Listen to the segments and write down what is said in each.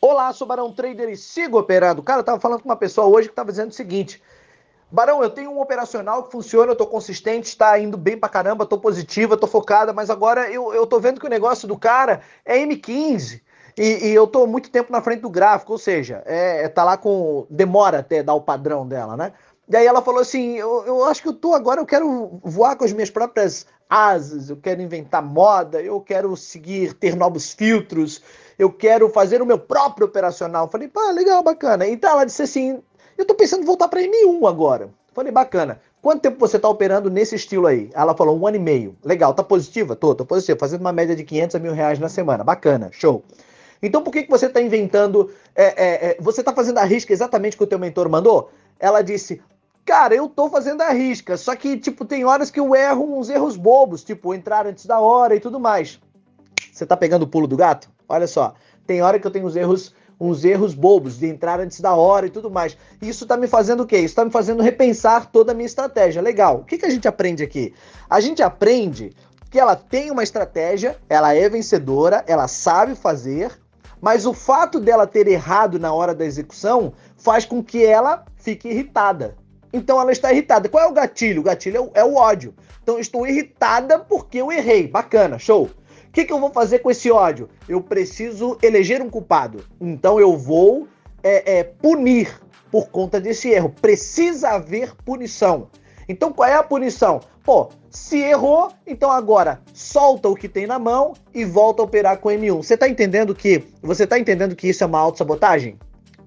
Olá, sou Barão Trader e sigo operando. Cara, eu tava falando com uma pessoa hoje que tava dizendo o seguinte: Barão, eu tenho um operacional que funciona, eu tô consistente, está indo bem pra caramba, tô positiva, tô focada, mas agora eu, eu tô vendo que o negócio do cara é M15. E, e eu tô muito tempo na frente do gráfico, ou seja, é, é tá lá com. demora até dar o padrão dela, né? E aí ela falou assim: eu, eu acho que eu tô agora, eu quero voar com as minhas próprias asas, eu quero inventar moda, eu quero seguir, ter novos filtros, eu quero fazer o meu próprio operacional. Eu falei, pá, legal, bacana. Então ela disse assim: eu tô pensando em voltar para M1 agora. Eu falei, bacana. Quanto tempo você tá operando nesse estilo aí? Ela falou, um ano e meio. Legal, tá positiva? Tô, tô positiva. Fazendo uma média de 500 a mil reais na semana. Bacana, show. Então por que, que você está inventando? É, é, é, você está fazendo a risca exatamente que o teu mentor mandou? Ela disse, Cara, eu tô fazendo a risca, só que, tipo, tem horas que eu erro uns erros bobos, tipo, entrar antes da hora e tudo mais. Você tá pegando o pulo do gato? Olha só, tem hora que eu tenho uns erros, uns erros bobos de entrar antes da hora e tudo mais. Isso tá me fazendo o quê? Isso tá me fazendo repensar toda a minha estratégia. Legal. O que, que a gente aprende aqui? A gente aprende que ela tem uma estratégia, ela é vencedora, ela sabe fazer, mas o fato dela ter errado na hora da execução faz com que ela fique irritada. Então ela está irritada. Qual é o gatilho? O gatilho é o, é o ódio. Então estou irritada porque eu errei. Bacana, show. O que, que, eu vou fazer com esse ódio? Eu preciso eleger um culpado. Então eu vou é, é, punir por conta desse erro. Precisa haver punição. Então qual é a punição? Pô, se errou, então agora solta o que tem na mão e volta a operar com M1. Você está entendendo que você está entendendo que isso é uma autossabotagem?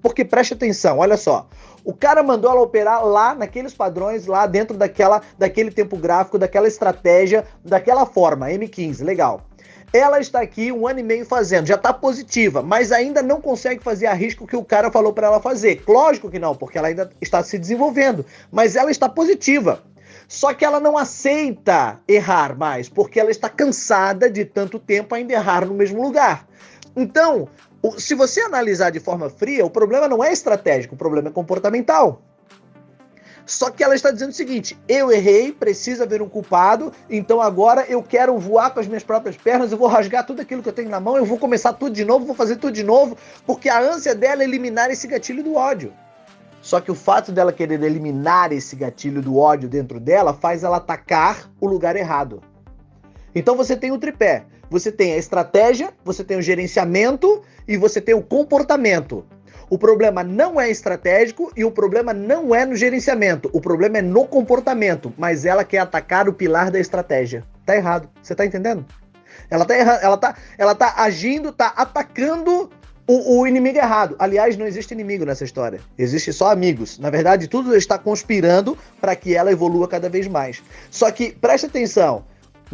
Porque preste atenção, olha só. O cara mandou ela operar lá naqueles padrões, lá dentro daquela, daquele tempo gráfico, daquela estratégia, daquela forma, M15, legal. Ela está aqui um ano e meio fazendo, já está positiva, mas ainda não consegue fazer a risco que o cara falou para ela fazer. Lógico que não, porque ela ainda está se desenvolvendo, mas ela está positiva. Só que ela não aceita errar mais, porque ela está cansada de tanto tempo ainda errar no mesmo lugar. Então, se você analisar de forma fria, o problema não é estratégico, o problema é comportamental. Só que ela está dizendo o seguinte: eu errei, precisa haver um culpado, então agora eu quero voar com as minhas próprias pernas, eu vou rasgar tudo aquilo que eu tenho na mão, eu vou começar tudo de novo, vou fazer tudo de novo, porque a ânsia dela é eliminar esse gatilho do ódio. Só que o fato dela querer eliminar esse gatilho do ódio dentro dela faz ela atacar o lugar errado. Então você tem o tripé. Você tem a estratégia, você tem o gerenciamento e você tem o comportamento. O problema não é estratégico e o problema não é no gerenciamento. O problema é no comportamento. Mas ela quer atacar o pilar da estratégia. Tá errado. Você tá entendendo? Ela tá errando, ela tá, ela tá agindo, tá atacando o, o, inimigo errado. Aliás, não existe inimigo nessa história. Existe só amigos. Na verdade, tudo está conspirando para que ela evolua cada vez mais. Só que preste atenção.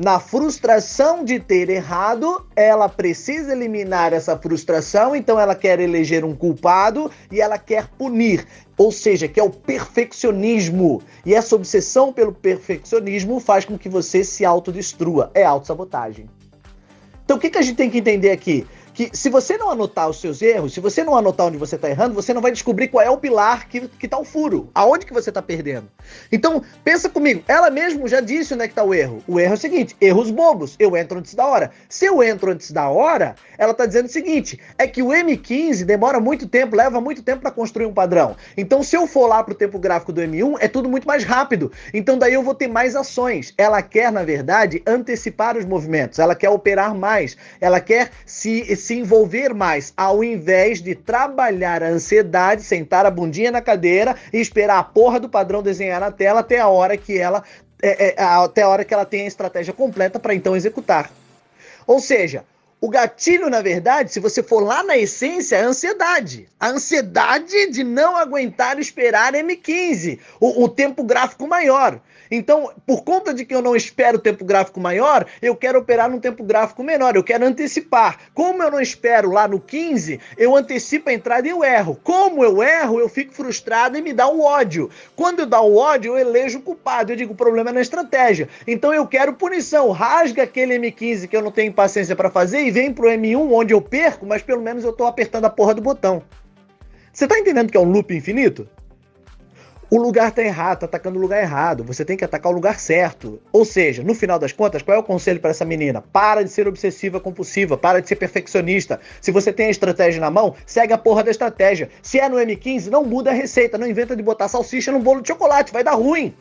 Na frustração de ter errado, ela precisa eliminar essa frustração, então ela quer eleger um culpado e ela quer punir. Ou seja, que é o perfeccionismo. E essa obsessão pelo perfeccionismo faz com que você se autodestrua. É autossabotagem. Então o que, que a gente tem que entender aqui? Que se você não anotar os seus erros, se você não anotar onde você está errando, você não vai descobrir qual é o pilar que, que tá o furo, aonde que você está perdendo. Então, pensa comigo, ela mesmo já disse onde é que tá o erro. O erro é o seguinte, erros bobos, eu entro antes da hora. Se eu entro antes da hora, ela está dizendo o seguinte, é que o M15 demora muito tempo, leva muito tempo para construir um padrão. Então, se eu for lá pro tempo gráfico do M1, é tudo muito mais rápido. Então, daí eu vou ter mais ações. Ela quer, na verdade, antecipar os movimentos, ela quer operar mais, ela quer se se envolver mais, ao invés de trabalhar a ansiedade, sentar a bundinha na cadeira e esperar a porra do padrão desenhar na tela até a hora que ela é, é, até a hora que ela tem a estratégia completa para então executar. Ou seja, o gatilho, na verdade, se você for lá na essência, é a ansiedade. A ansiedade de não aguentar esperar M15, o, o tempo gráfico maior. Então, por conta de que eu não espero tempo gráfico maior, eu quero operar num tempo gráfico menor, eu quero antecipar. Como eu não espero lá no 15, eu antecipo a entrada e eu erro. Como eu erro, eu fico frustrado e me dá o ódio. Quando eu dá o ódio, eu elejo o culpado. Eu digo, o problema é na estratégia. Então eu quero punição. Rasga aquele M15 que eu não tenho paciência para fazer vem pro M1 onde eu perco, mas pelo menos eu tô apertando a porra do botão. Você tá entendendo que é um loop infinito? o lugar tá errado, tá atacando o lugar errado. Você tem que atacar o lugar certo. Ou seja, no final das contas, qual é o conselho para essa menina? Para de ser obsessiva compulsiva, para de ser perfeccionista. Se você tem a estratégia na mão, segue a porra da estratégia. Se é no M15, não muda a receita, não inventa de botar salsicha no bolo de chocolate, vai dar ruim.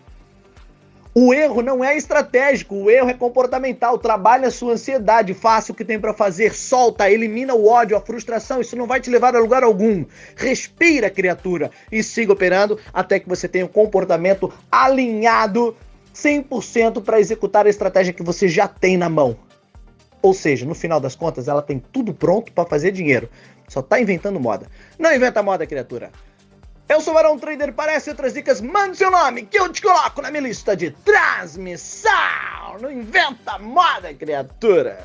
O erro não é estratégico, o erro é comportamental. Trabalhe a sua ansiedade, faça o que tem para fazer, solta, elimina o ódio, a frustração. Isso não vai te levar a lugar algum. Respira, criatura, e siga operando até que você tenha um comportamento alinhado 100% para executar a estratégia que você já tem na mão. Ou seja, no final das contas, ela tem tudo pronto para fazer dinheiro. Só tá inventando moda. Não inventa moda, criatura. Eu sou o Barão Trader, parece outras dicas, mande seu nome que eu te coloco na minha lista de transmissão. Não inventa moda, criatura.